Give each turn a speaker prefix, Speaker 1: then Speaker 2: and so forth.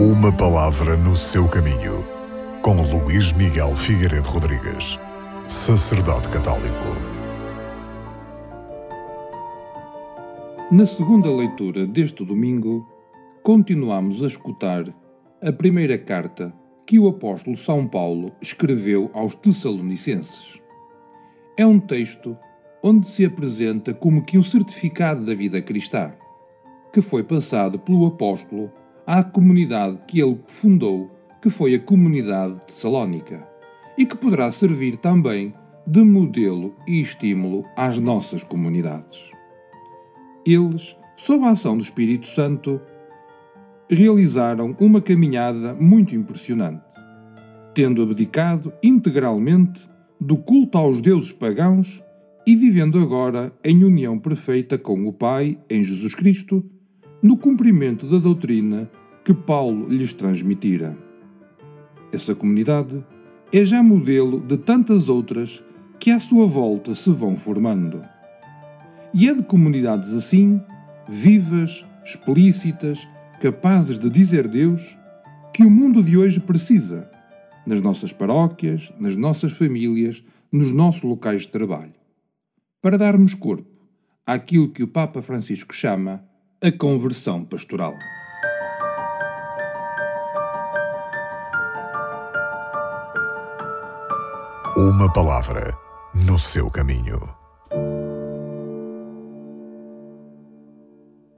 Speaker 1: Uma palavra no seu caminho, com Luís Miguel Figueiredo Rodrigues, sacerdote católico.
Speaker 2: Na segunda leitura deste domingo, continuamos a escutar a primeira carta que o apóstolo São Paulo escreveu aos Tessalonicenses. É um texto onde se apresenta como que um certificado da vida cristã, que foi passado pelo apóstolo à comunidade que ele fundou, que foi a comunidade tessalónica, e que poderá servir também de modelo e estímulo às nossas comunidades. Eles, sob a ação do Espírito Santo, realizaram uma caminhada muito impressionante, tendo abdicado integralmente do culto aos deuses pagãos e vivendo agora em união perfeita com o Pai em Jesus Cristo, no cumprimento da doutrina que Paulo lhes transmitira. Essa comunidade é já modelo de tantas outras que à sua volta se vão formando. E é de comunidades assim, vivas, explícitas, capazes de dizer Deus, que o mundo de hoje precisa, nas nossas paróquias, nas nossas famílias, nos nossos locais de trabalho, para darmos corpo àquilo que o Papa Francisco chama a conversão pastoral.
Speaker 1: Uma palavra no seu caminho.